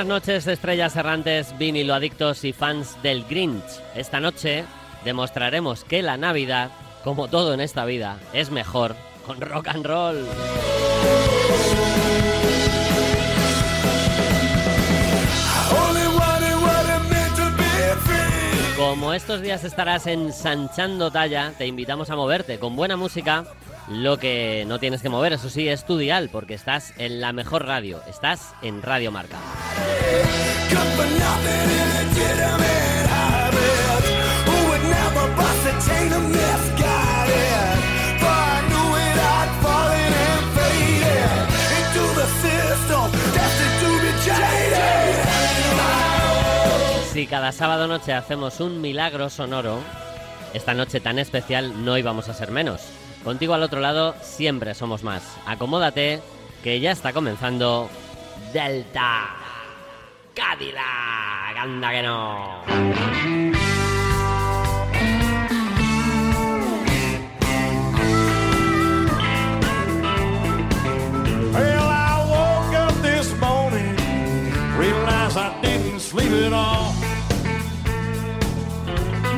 Buenas noches, estrellas errantes, vinilo adictos y fans del Grinch. Esta noche demostraremos que la Navidad, como todo en esta vida, es mejor con rock and roll. Como estos días estarás ensanchando talla, te invitamos a moverte con buena música lo que no tienes que mover, eso sí, es tu dial, porque estás en la mejor radio, estás en Radio Marca. Si cada sábado noche hacemos un milagro sonoro, esta noche tan especial no íbamos a ser menos. Contigo al otro lado siempre somos más. Acomódate, que ya está comenzando Delta Cadillac. Anda que no.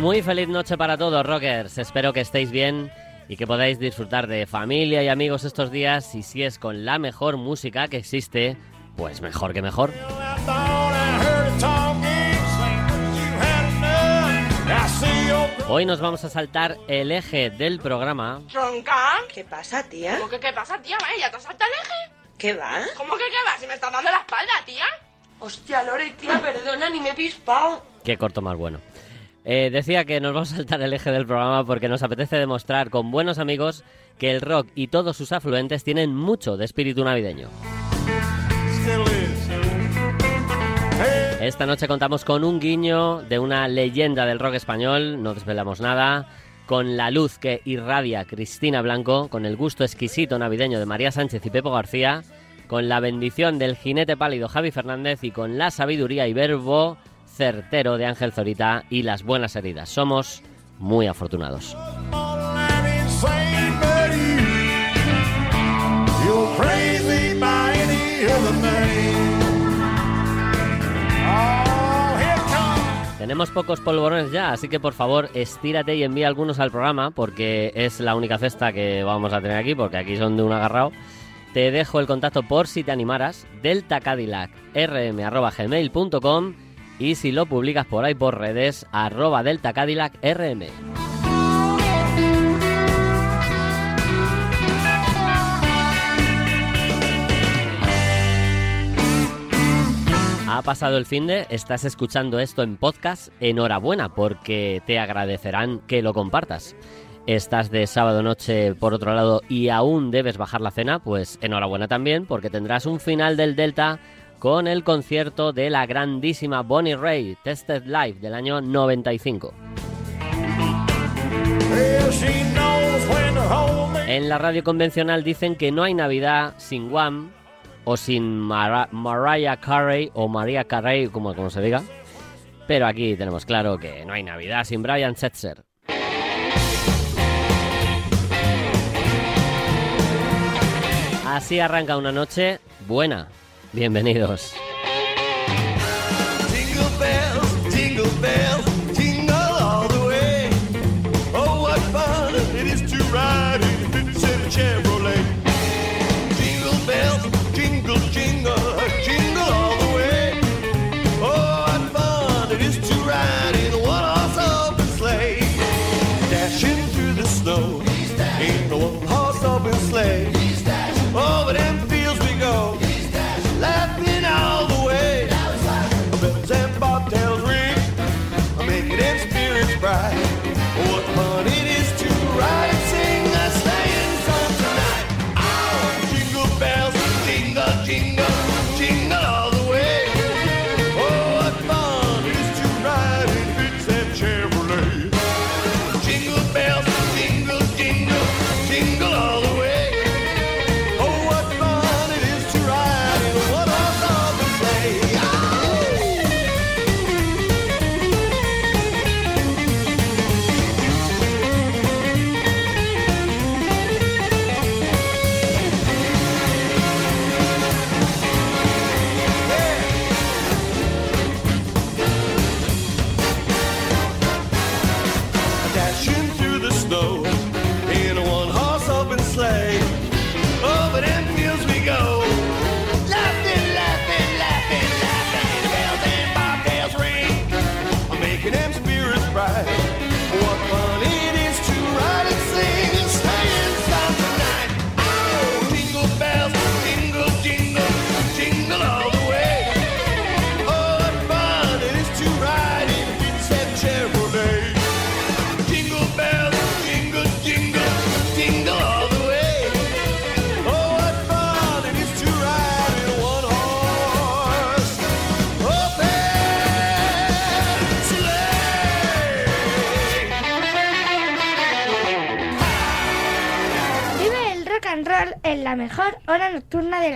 Muy feliz noche para todos, rockers. Espero que estéis bien y que podáis disfrutar de familia y amigos estos días y si es con la mejor música que existe, pues mejor que mejor. Hoy nos vamos a saltar el eje del programa. ¿Ronca? ¿Qué pasa, tía? ¿Cómo que qué pasa, tía? ¿Ya te has saltado el eje? ¿Qué va? ¿Cómo que qué va? Si me estás dando la espalda, tía. Hostia, Lore, tía, perdona, ni me he pispado. Qué corto más bueno. Eh, decía que nos vamos a saltar el eje del programa porque nos apetece demostrar con buenos amigos que el rock y todos sus afluentes tienen mucho de espíritu navideño. Esta noche contamos con un guiño de una leyenda del rock español, no desvelamos nada, con la luz que irradia Cristina Blanco, con el gusto exquisito navideño de María Sánchez y Pepo García, con la bendición del jinete pálido Javi Fernández y con la sabiduría y verbo certero de Ángel Zorita y las buenas heridas. Somos muy afortunados. Tenemos pocos polvorones ya, así que por favor estírate y envía algunos al programa porque es la única cesta que vamos a tener aquí porque aquí son de un agarrado. Te dejo el contacto por si te animaras, deltacadillacrm.gmail.com y si lo publicas por ahí por redes, arroba Delta Cadillac RM. Ha pasado el fin de, estás escuchando esto en podcast, enhorabuena porque te agradecerán que lo compartas. Estás de sábado noche por otro lado y aún debes bajar la cena, pues enhorabuena también porque tendrás un final del Delta con el concierto de la grandísima Bonnie Ray, Tested Live del año 95. En la radio convencional dicen que no hay Navidad sin Guam o sin Mariah Carey o María Carey, como, como se diga. Pero aquí tenemos claro que no hay Navidad sin Brian Setzer. Así arranca una noche buena, Bienvenidos. single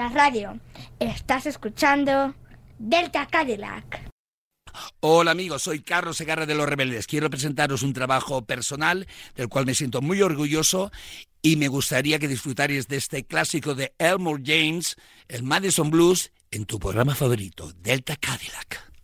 radio. Estás escuchando Delta Cadillac. Hola amigos, soy Carlos Segarra de Los Rebeldes. Quiero presentaros un trabajo personal del cual me siento muy orgulloso y me gustaría que disfrutarais de este clásico de Elmore James, el Madison Blues, en tu programa favorito, Delta Cadillac.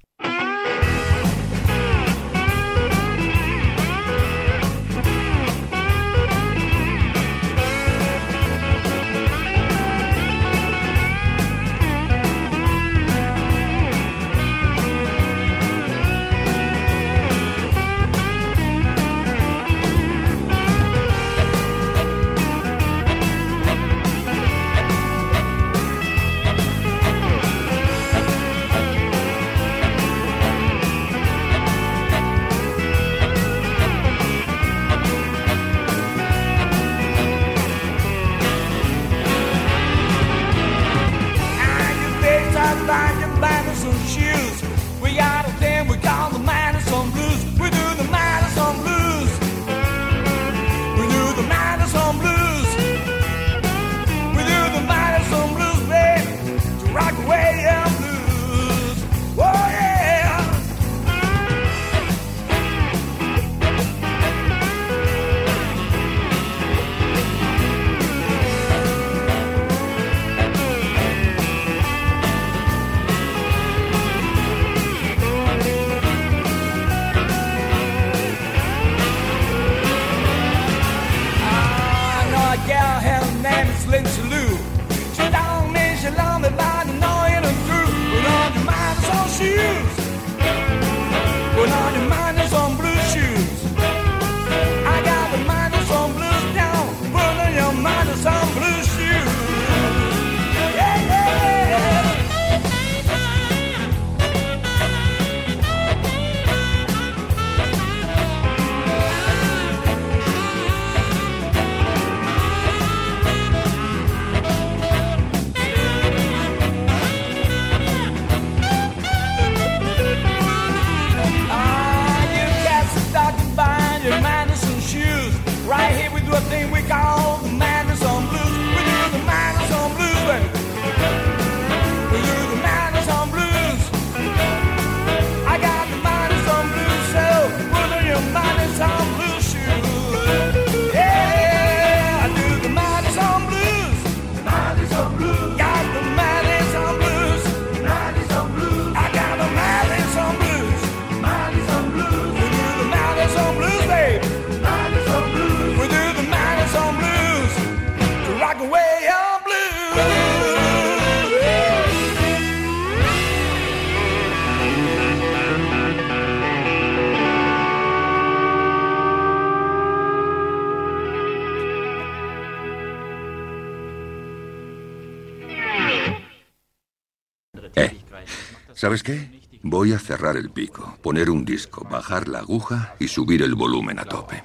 ¿Sabes qué? Voy a cerrar el pico, poner un disco, bajar la aguja y subir el volumen a tope.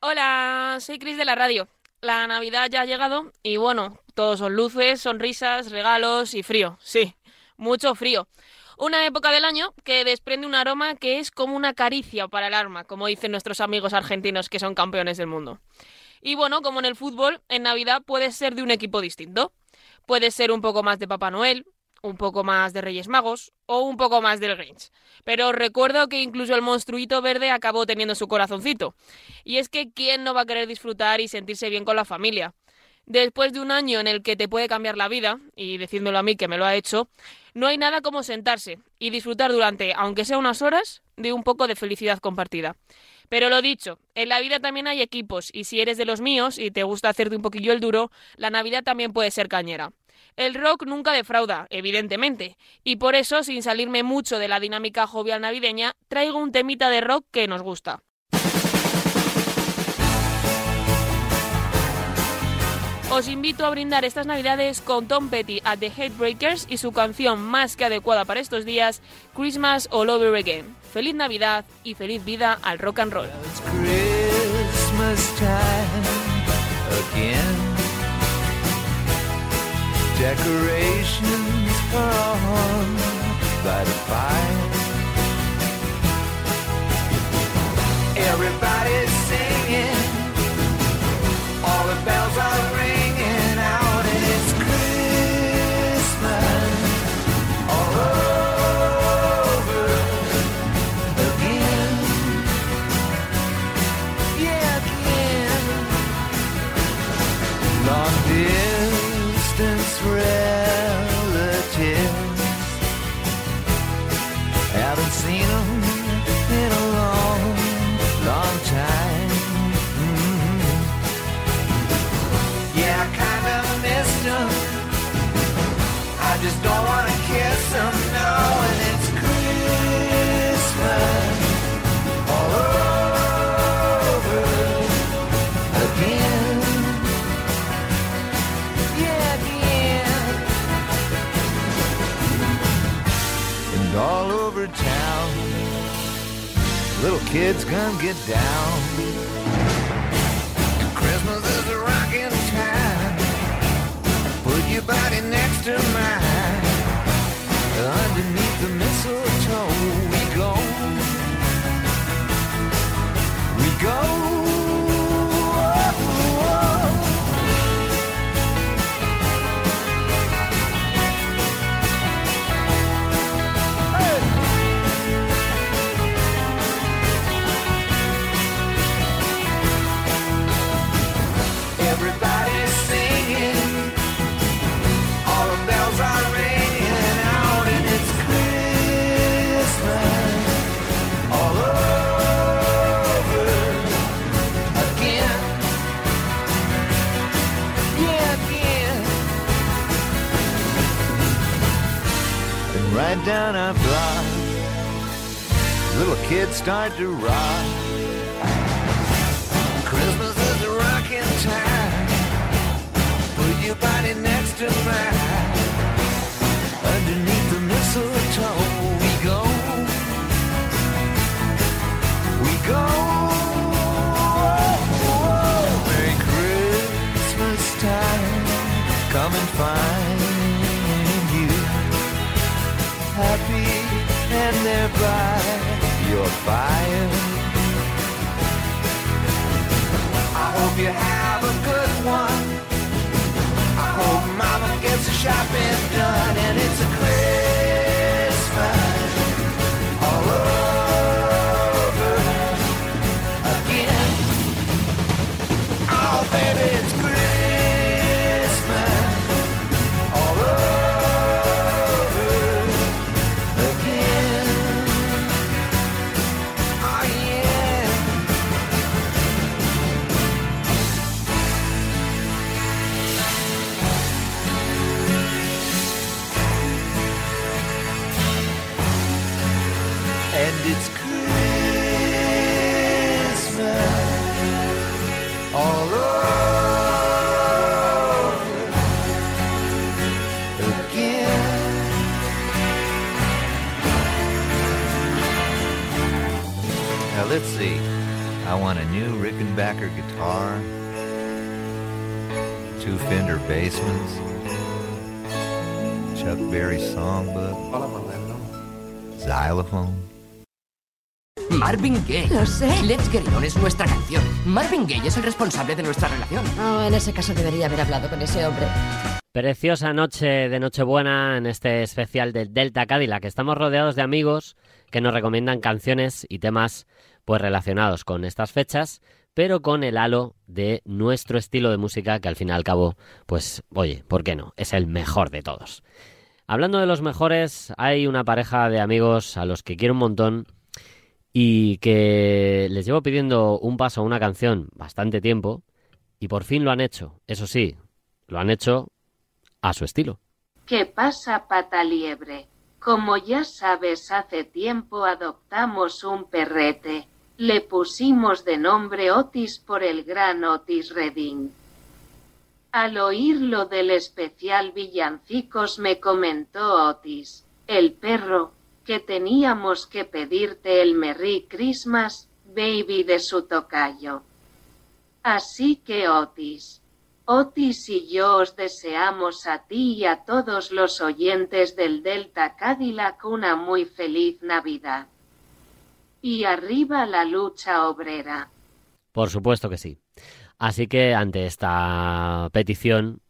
Hola, soy Cris de la radio. La Navidad ya ha llegado y bueno, todos son luces, sonrisas, regalos y frío. Sí, mucho frío. Una época del año que desprende un aroma que es como una caricia para el alma, como dicen nuestros amigos argentinos que son campeones del mundo. Y bueno, como en el fútbol, en Navidad puede ser de un equipo distinto. Puede ser un poco más de Papá Noel, un poco más de Reyes Magos o un poco más del Grinch. Pero recuerdo que incluso el monstruito verde acabó teniendo su corazoncito. Y es que ¿quién no va a querer disfrutar y sentirse bien con la familia? Después de un año en el que te puede cambiar la vida, y decídmelo a mí que me lo ha hecho, no hay nada como sentarse y disfrutar durante, aunque sea unas horas, de un poco de felicidad compartida. Pero lo dicho, en la vida también hay equipos, y si eres de los míos y te gusta hacerte un poquillo el duro, la Navidad también puede ser cañera. El rock nunca defrauda, evidentemente, y por eso, sin salirme mucho de la dinámica jovial navideña, traigo un temita de rock que nos gusta. Os invito a brindar estas navidades con Tom Petty at the Headbreakers y su canción más que adecuada para estos días, Christmas All Over Again. Feliz Navidad y feliz vida al rock and roll. Decorations are on by the fire. Everybody's singing. All the bells are ringing kids gonna get down. Down our block, little kids start to rock. Christmas is a rocking time. Put your body next to mine. Underneath the mistletoe, we go. We go. Merry Christmas time. Come and find and there by your fire. I hope you have a good one. I hope mama gets the shopping done and it's a Rickenbacker guitar, two Fender Bassmans, Chuck Berry songbook, xylophone. Marvin Gaye. Lo sé. Let's Get It On es nuestra canción. Marvin Gaye es el responsable de nuestra relación. Oh, en ese caso debería haber hablado con ese hombre. Preciosa noche de Nochebuena en este especial del Delta Cadillac. Estamos rodeados de amigos que nos recomiendan canciones y temas pues relacionados con estas fechas, pero con el halo de nuestro estilo de música que al fin y al cabo, pues oye, ¿por qué no? Es el mejor de todos. Hablando de los mejores, hay una pareja de amigos a los que quiero un montón y que les llevo pidiendo un paso a una canción bastante tiempo y por fin lo han hecho. Eso sí, lo han hecho a su estilo. ¿Qué pasa, pata liebre? Como ya sabes, hace tiempo adoptamos un perrete. Le pusimos de nombre Otis por el gran Otis Redding. Al oír lo del especial villancicos me comentó Otis, el perro, que teníamos que pedirte el Merry Christmas, baby de su tocayo. Así que Otis, Otis y yo os deseamos a ti y a todos los oyentes del Delta Cadillac una muy feliz Navidad. Y arriba la lucha obrera. Por supuesto que sí. Así que ante esta petición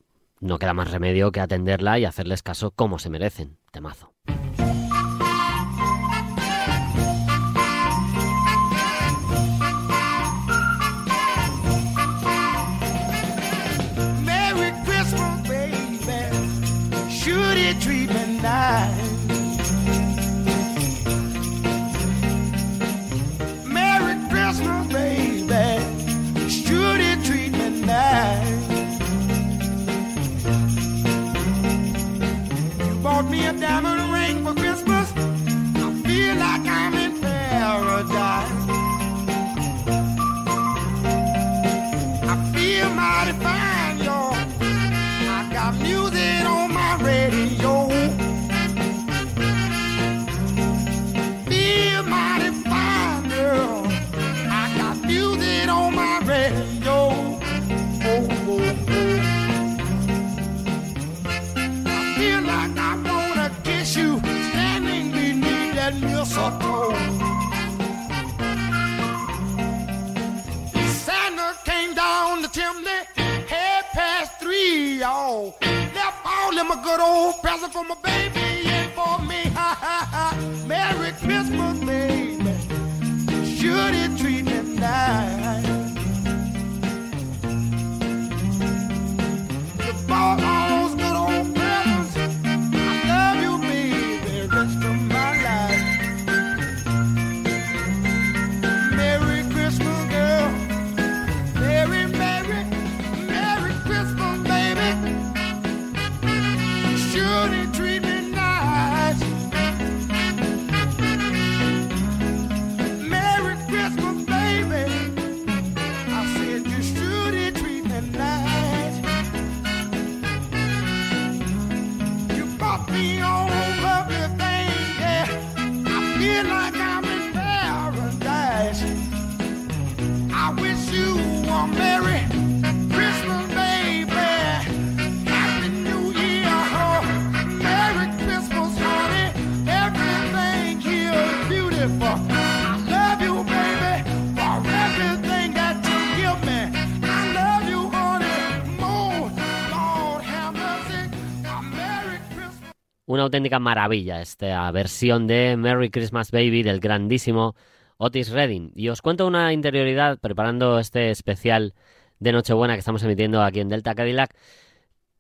no queda más remedio que atenderla y hacerles caso como se merecen. Temazo. Auténtica maravilla esta versión de Merry Christmas Baby del grandísimo Otis Redding. Y os cuento una interioridad preparando este especial de Nochebuena que estamos emitiendo aquí en Delta Cadillac.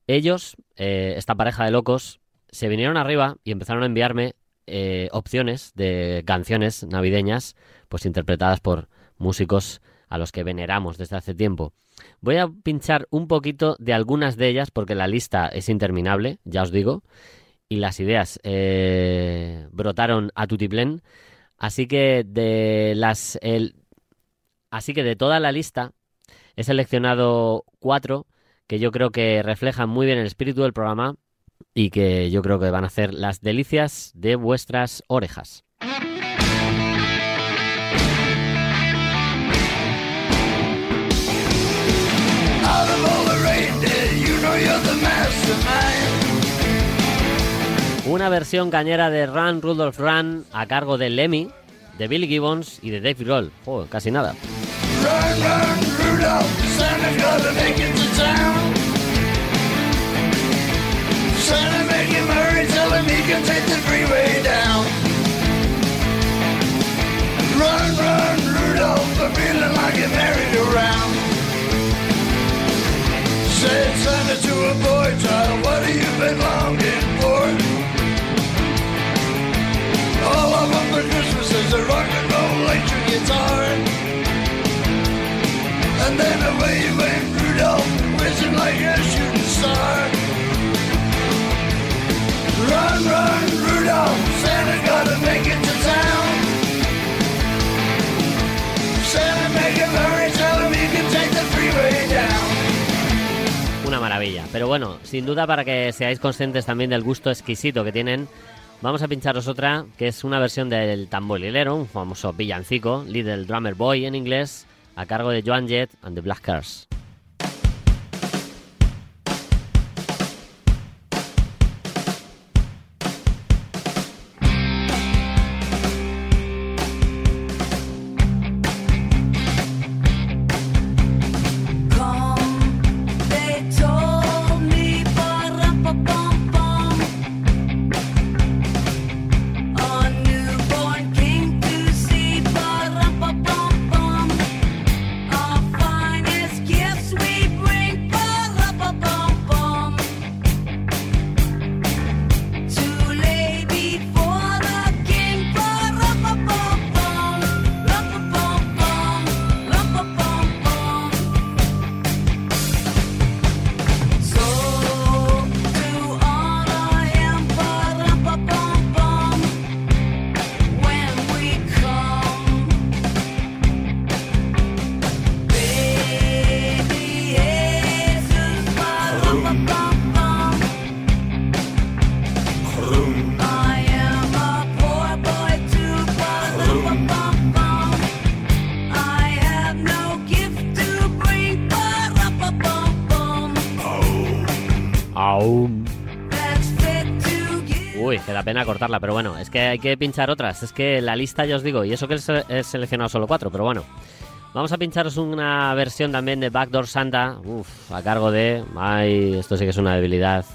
Ellos, eh, esta pareja de locos, se vinieron arriba y empezaron a enviarme eh, opciones de canciones navideñas, pues interpretadas por músicos a los que veneramos desde hace tiempo. Voy a pinchar un poquito de algunas de ellas porque la lista es interminable, ya os digo, y las ideas eh, brotaron a tutiplén. Así que de las así que de toda la lista he seleccionado cuatro que yo creo que reflejan muy bien el espíritu del programa y que yo creo que van a hacer las delicias de vuestras orejas. You know you're the mastermind. Una versión cañera de Run Rudolph Run a cargo de Lemmy, de Billy Gibbons y de Dave Grohl. Joder, casi nada. Run, run, Rudolph, Santa's gonna make it to town. Santa, make him hurry, tell him he can take the freeway down. Run, run, Rudolph, I'm feeling like married around. Said Santa to a boy child, what have you been longing All I want for Christmas is a rock and roll electric guitar. And then away you went, Rudolph, whizzing like a shooting star. Run, run, Rudolph, Santa gotta make it to town. Santa, make him hurry, tell him he can take the freeway down. Una maravilla. Pero bueno, sin duda para que seáis conscientes también del gusto exquisito que tienen, vamos a pincharos otra que es una versión del tamborilero, un famoso villancico, Little Drummer Boy en inglés, a cargo de Joan Jett and the Black Cars. Pero bueno, es que hay que pinchar otras. Es que la lista ya os digo, y eso que he seleccionado solo cuatro, pero bueno. Vamos a pincharos una versión también de Backdoor Santa, uf, a cargo de... Ay, esto sí que es una debilidad.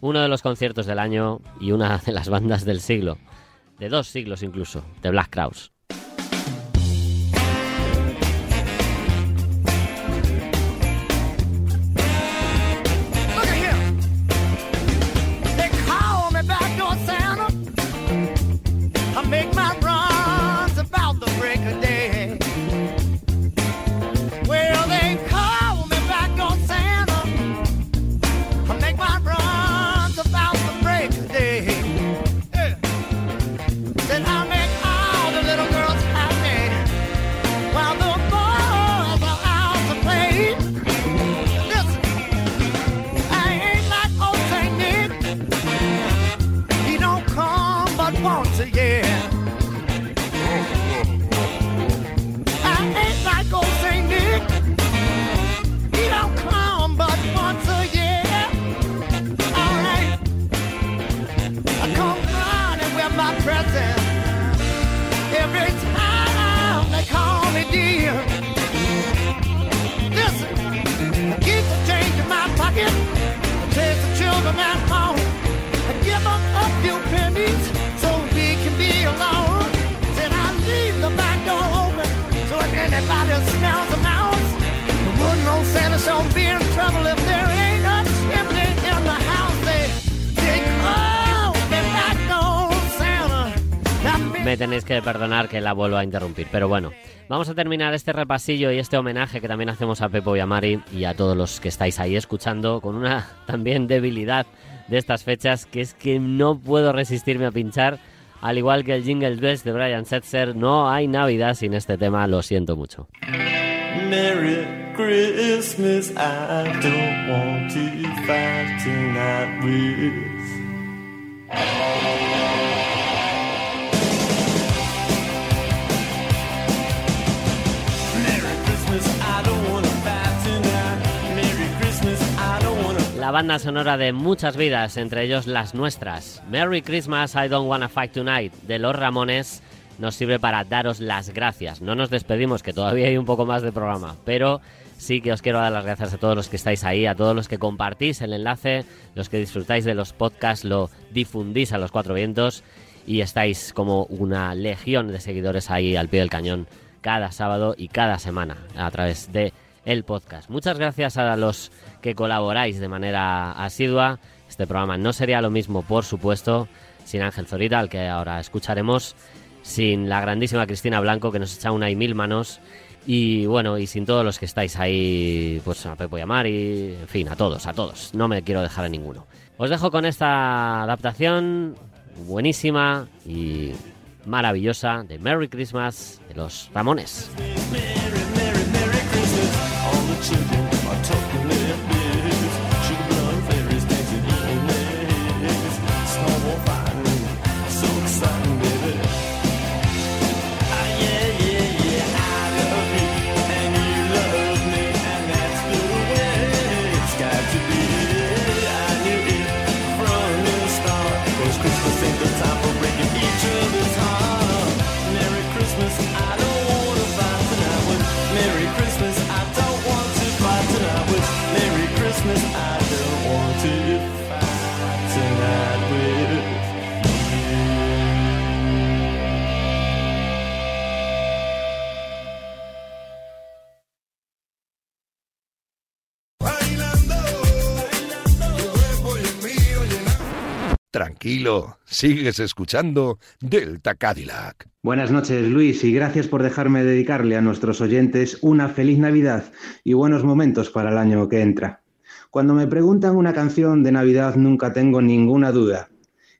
Uno de los conciertos del año y una de las bandas del siglo. De dos siglos incluso, de Black Crowes. Me tenéis que perdonar que la vuelvo a interrumpir, pero bueno. Vamos a terminar este repasillo y este homenaje que también hacemos a Pepo y a Mari y a todos los que estáis ahí escuchando con una también debilidad de estas fechas que es que no puedo resistirme a pinchar. Al igual que el Jingle Bells de Brian Setzer, no hay Navidad sin este tema, lo siento mucho. La banda sonora de muchas vidas, entre ellos las nuestras. Merry Christmas, I Don't Wanna Fight Tonight, de los Ramones, nos sirve para daros las gracias. No nos despedimos, que todavía hay un poco más de programa, pero sí que os quiero dar las gracias a todos los que estáis ahí, a todos los que compartís el enlace, los que disfrutáis de los podcasts, lo difundís a los cuatro vientos y estáis como una legión de seguidores ahí al pie del cañón cada sábado y cada semana a través de el podcast. Muchas gracias a los que colaboráis de manera asidua. Este programa no sería lo mismo, por supuesto, sin Ángel Zorita, al que ahora escucharemos, sin la grandísima Cristina Blanco, que nos echa una y mil manos, y bueno, y sin todos los que estáis ahí, pues a Pepo y a Mari, en fin, a todos, a todos. No me quiero dejar a ninguno. Os dejo con esta adaptación buenísima y maravillosa de Merry Christmas de los Ramones. Tranquilo, sigues escuchando Delta Cadillac. Buenas noches, Luis, y gracias por dejarme dedicarle a nuestros oyentes una feliz Navidad y buenos momentos para el año que entra. Cuando me preguntan una canción de Navidad nunca tengo ninguna duda,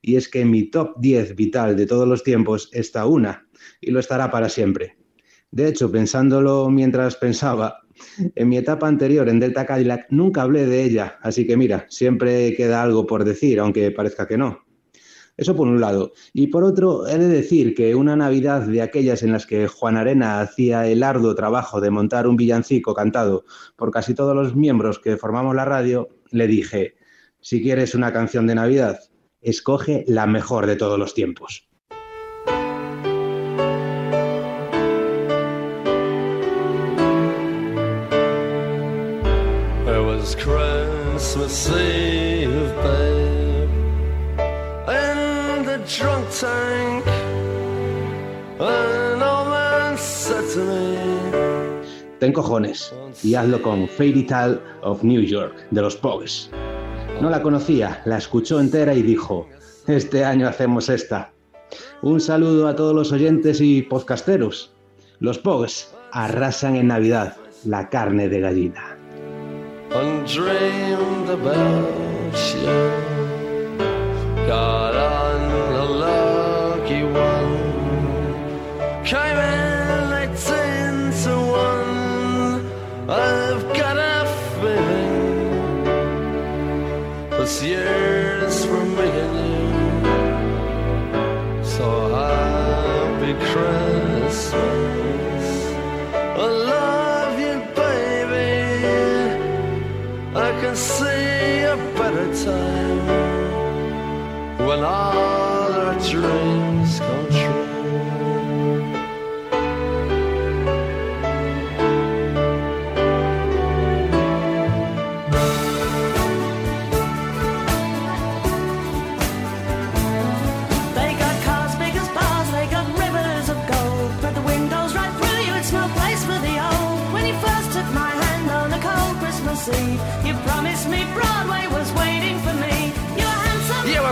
y es que mi top 10 vital de todos los tiempos está una, y lo estará para siempre. De hecho, pensándolo mientras pensaba, en mi etapa anterior en Delta Cadillac nunca hablé de ella, así que mira, siempre queda algo por decir, aunque parezca que no. Eso por un lado. Y por otro, he de decir que una Navidad de aquellas en las que Juan Arena hacía el arduo trabajo de montar un villancico cantado por casi todos los miembros que formamos la radio, le dije, si quieres una canción de Navidad, escoge la mejor de todos los tiempos. Tank. An old man said to me, Ten cojones y hazlo con Fairy Tale of New York de los Pogues. No la conocía, la escuchó entera y dijo, este año hacemos esta. Un saludo a todos los oyentes y podcasteros. Los Pogues arrasan en Navidad la carne de gallina. This year's for me and you. So happy Christmas. I love you, baby. I can see a better time when all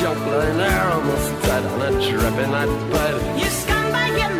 Slut and junk lying there almost dead on a dripping night bed. You scumbag, you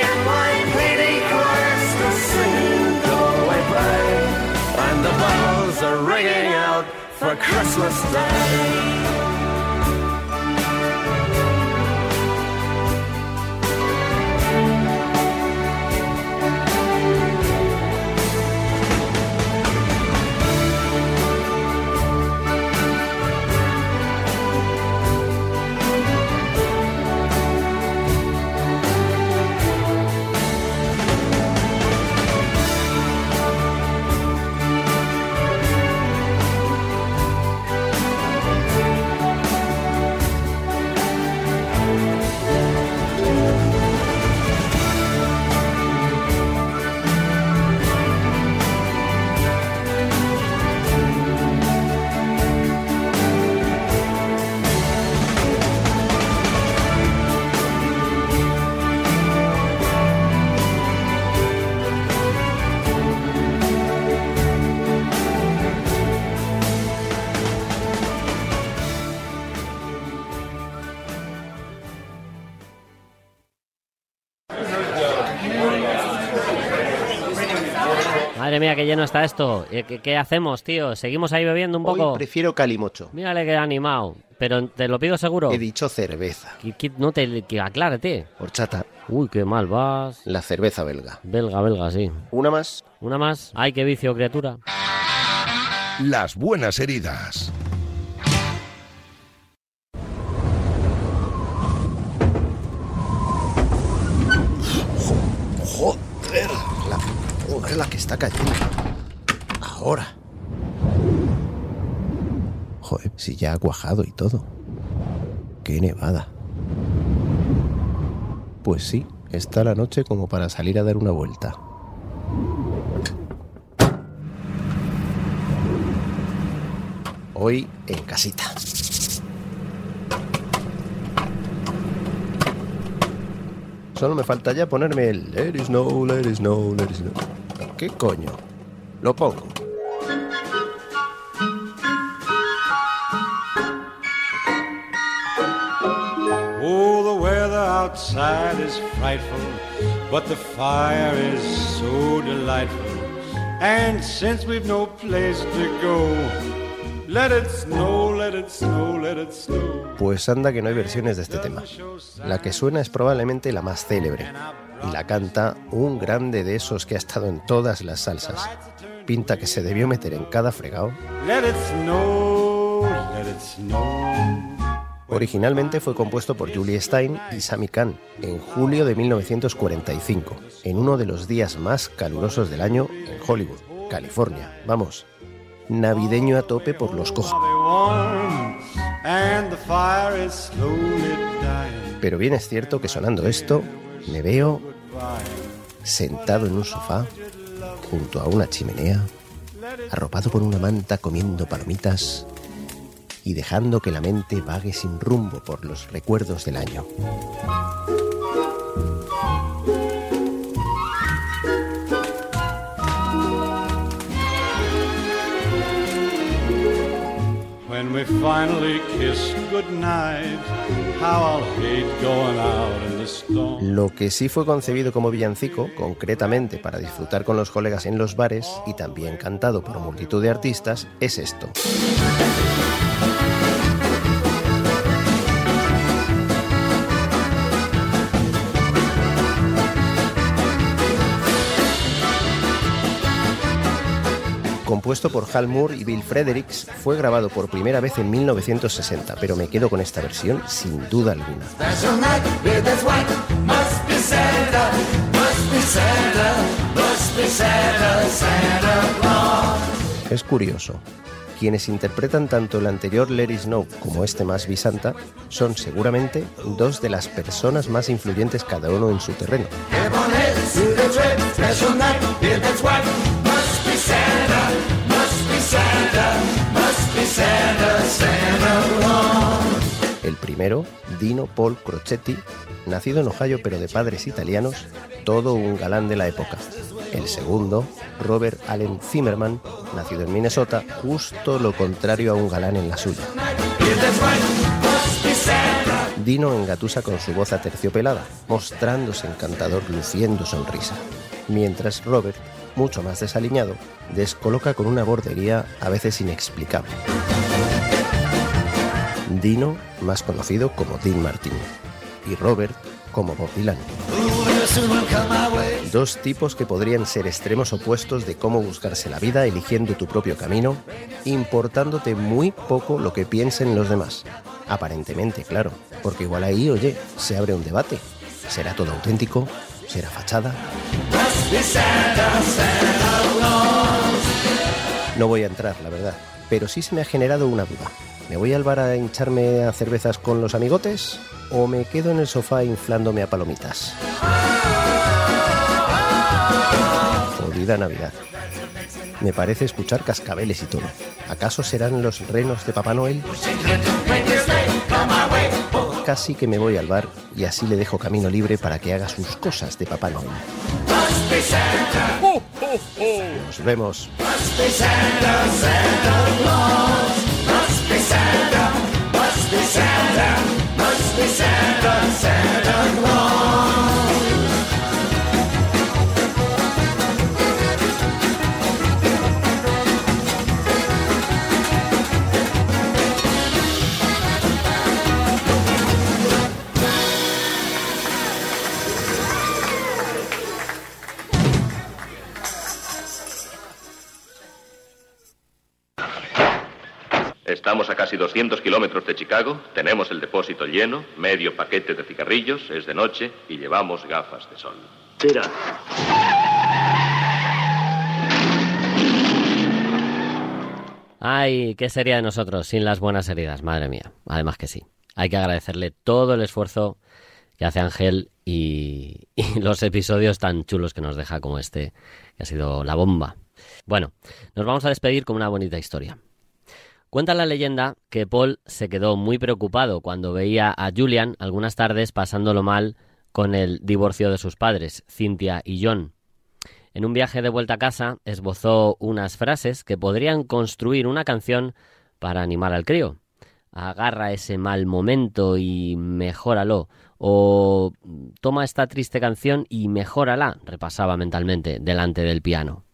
the bells are ringing out for Christmas Day. Madre mía, qué lleno está esto. Eh, ¿Qué, qué hacemos, tío? ¿Seguimos ahí bebiendo un poco? Hoy prefiero calimocho. Mírale que animado. Pero te lo pido seguro. He dicho cerveza. Que, que no te que aclárate. Horchata. Uy, qué mal vas. La cerveza belga. Belga, belga, sí. ¿Una más? Una más. Ay, qué vicio, criatura. Las buenas heridas. La que está cayendo. Ahora. Joder, si ya ha cuajado y todo. Qué nevada. Pues sí, está la noche como para salir a dar una vuelta. Hoy en casita. Solo me falta ya ponerme el Let it snow, let it snow, let it snow. ¿Qué coño? Lo pongo. Oh, the weather outside is frightful, but the fire is so delightful. And since we've no place to go, let it snow, let it snow, let it snow. Pues anda que no hay versiones de este tema. La que suena es probablemente la más célebre. Y la canta un grande de esos que ha estado en todas las salsas. Pinta que se debió meter en cada fregado. Originalmente fue compuesto por Julie Stein y Sammy Kahn en julio de 1945, en uno de los días más calurosos del año en Hollywood, California. Vamos, navideño a tope por los cojos. Pero bien es cierto que sonando esto, me veo sentado en un sofá, junto a una chimenea, arropado por una manta comiendo palomitas y dejando que la mente vague sin rumbo por los recuerdos del año. Finally kiss how hate going out in storm. Lo que sí fue concebido como villancico, concretamente para disfrutar con los colegas en los bares y también cantado por multitud de artistas, es esto. Compuesto por Hal Moore y Bill Fredericks, fue grabado por primera vez en 1960, pero me quedo con esta versión sin duda alguna. Es curioso. Quienes interpretan tanto el anterior It Snow como este más Santa son seguramente dos de las personas más influyentes cada uno en su terreno. El primero, Dino Paul Crocetti, nacido en Ohio pero de padres italianos, todo un galán de la época. El segundo, Robert Allen Zimmerman, nacido en Minnesota, justo lo contrario a un galán en la suya. Dino engatusa con su voz aterciopelada, mostrándose encantador, luciendo sonrisa. Mientras Robert, mucho más desaliñado, descoloca con una bordería a veces inexplicable. Dino, más conocido como Dean Martin, y Robert como Bob Dylan. Dos tipos que podrían ser extremos opuestos de cómo buscarse la vida eligiendo tu propio camino, importándote muy poco lo que piensen los demás. Aparentemente, claro, porque igual ahí, oye, se abre un debate. ¿Será todo auténtico? ¿Será fachada? No voy a entrar, la verdad, pero sí se me ha generado una duda. ¿Me voy al bar a hincharme a cervezas con los amigotes o me quedo en el sofá inflándome a palomitas? Jodida Navidad. Me parece escuchar cascabeles y todo. ¿Acaso serán los renos de Papá Noel? Casi que me voy al bar y así le dejo camino libre para que haga sus cosas de Papá Noel. Nos vemos. Estamos a casi 200 kilómetros de Chicago, tenemos el depósito lleno, medio paquete de cigarrillos, es de noche y llevamos gafas de sol. Tira. Ay, ¿qué sería de nosotros sin las buenas heridas? Madre mía. Además que sí. Hay que agradecerle todo el esfuerzo que hace Ángel y, y los episodios tan chulos que nos deja como este, que ha sido la bomba. Bueno, nos vamos a despedir con una bonita historia. Cuenta la leyenda que Paul se quedó muy preocupado cuando veía a Julian algunas tardes pasándolo mal con el divorcio de sus padres, Cynthia y John. En un viaje de vuelta a casa esbozó unas frases que podrían construir una canción para animar al crío. Agarra ese mal momento y mejóralo. O toma esta triste canción y mejórala, repasaba mentalmente delante del piano.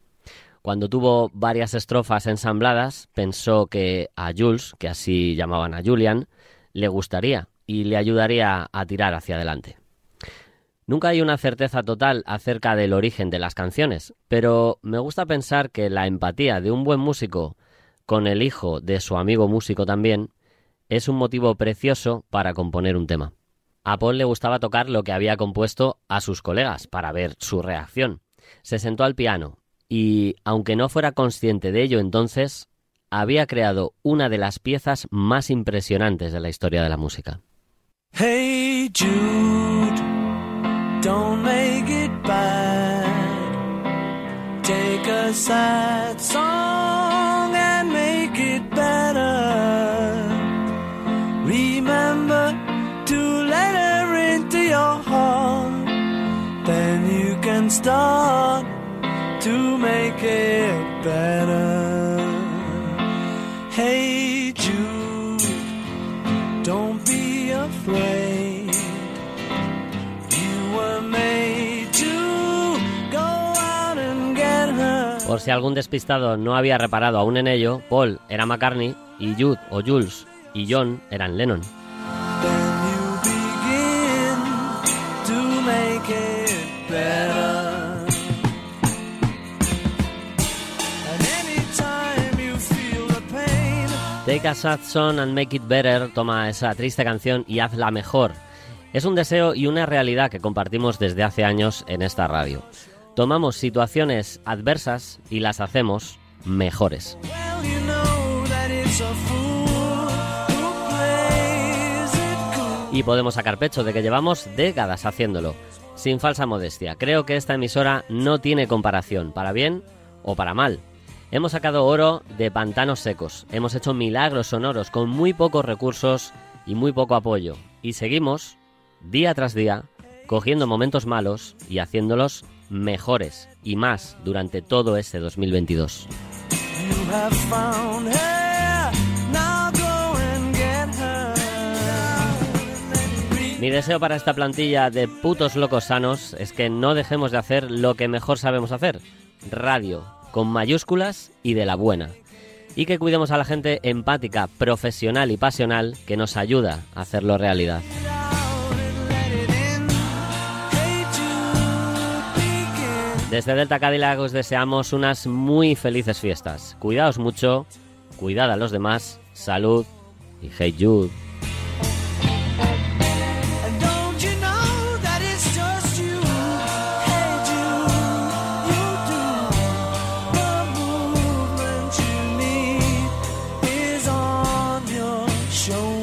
Cuando tuvo varias estrofas ensambladas, pensó que a Jules, que así llamaban a Julian, le gustaría y le ayudaría a tirar hacia adelante. Nunca hay una certeza total acerca del origen de las canciones, pero me gusta pensar que la empatía de un buen músico con el hijo de su amigo músico también es un motivo precioso para componer un tema. A Paul le gustaba tocar lo que había compuesto a sus colegas para ver su reacción. Se sentó al piano y, aunque no fuera consciente de ello entonces, había creado una de las piezas más impresionantes de la historia de la música. Hey Jude, don't make it bad. Take a sad song and make it better. Remember to let her into your heart. Then you can start to make it better. Don't be afraid. You were made to go out and get her. Por si algún despistado no había reparado aún en ello, Paul era McCartney y Jude o Jules y John eran Lennon. Take a sad song and make it better, toma esa triste canción y hazla mejor. Es un deseo y una realidad que compartimos desde hace años en esta radio. Tomamos situaciones adversas y las hacemos mejores. Y podemos sacar pecho de que llevamos décadas haciéndolo. Sin falsa modestia, creo que esta emisora no tiene comparación, para bien o para mal. Hemos sacado oro de pantanos secos, hemos hecho milagros sonoros con muy pocos recursos y muy poco apoyo. Y seguimos, día tras día, cogiendo momentos malos y haciéndolos mejores y más durante todo este 2022. You have found her. Now go and get her. Mi deseo para esta plantilla de putos locos sanos es que no dejemos de hacer lo que mejor sabemos hacer, radio, con mayúsculas y de la buena. Y que cuidemos a la gente empática, profesional y pasional que nos ayuda a hacerlo realidad. Desde Delta Cadillac os deseamos unas muy felices fiestas. Cuidaos mucho, cuidad a los demás, salud y hey Jude. Your